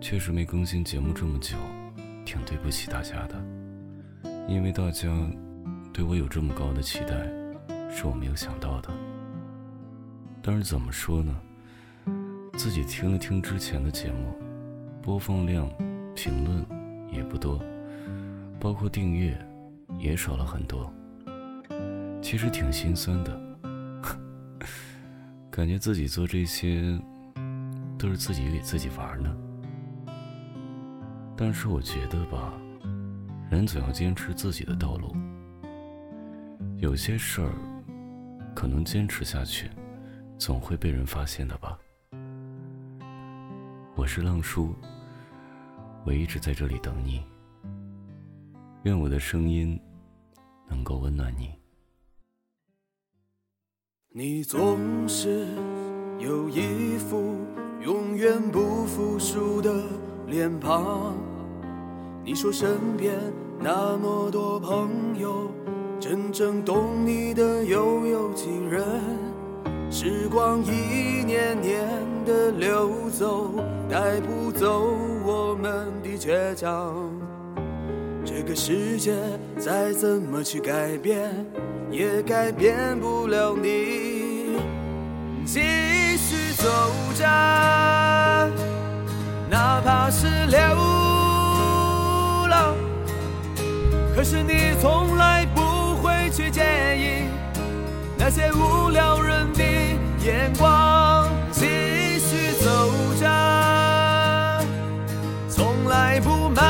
确实没更新节目这么久，挺对不起大家的。因为大家对我有这么高的期待，是我没有想到的。但是怎么说呢？自己听了听之前的节目，播放量、评论也不多，包括订阅也少了很多。其实挺心酸的，感觉自己做这些都是自己给自己玩呢。但是我觉得吧，人总要坚持自己的道路。有些事儿，可能坚持下去，总会被人发现的吧。我是浪叔，我一直在这里等你。愿我的声音能够温暖你。你总是有一副永远不服输的脸庞。你说身边那么多朋友，真正懂你的又有几人？时光一年年的流走，带不走我们的倔强。这个世界再怎么去改变，也改变不了你。继续走着，哪怕是流。可是你从来不会去介意那些无聊人的眼光，继续走着，从来不埋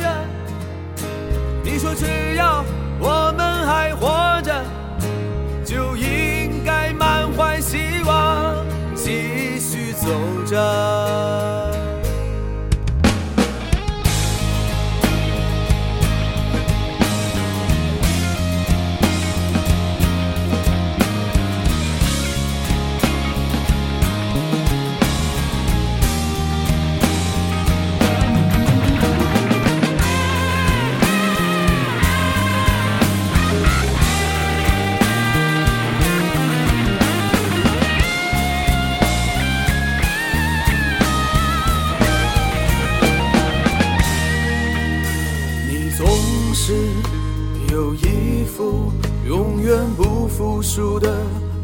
怨。你说只要我们还活有一副永远不服输的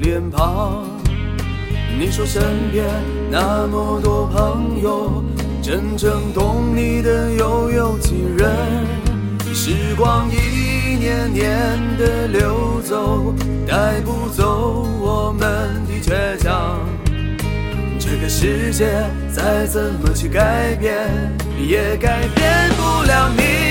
脸庞，你说身边那么多朋友，真正懂你的又有几人？时光一年年的流走，带不走我们的倔强。这个世界再怎么去改变，也改变不了你。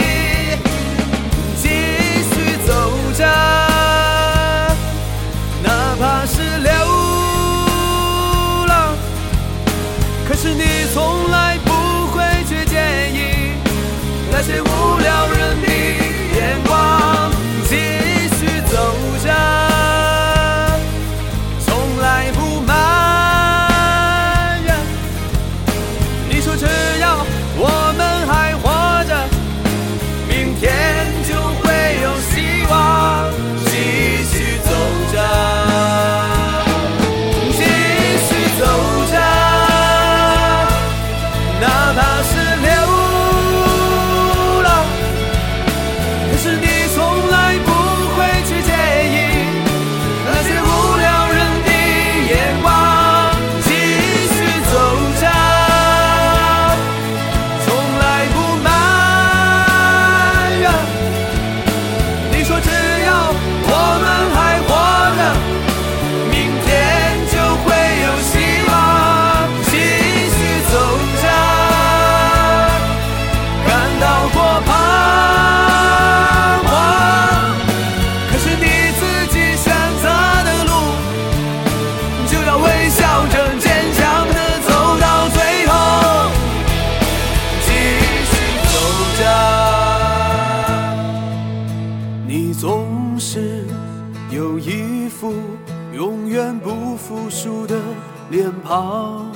脸庞，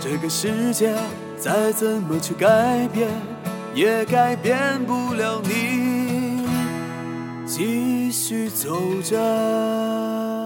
这个世界再怎么去改变，也改变不了你。继续走着。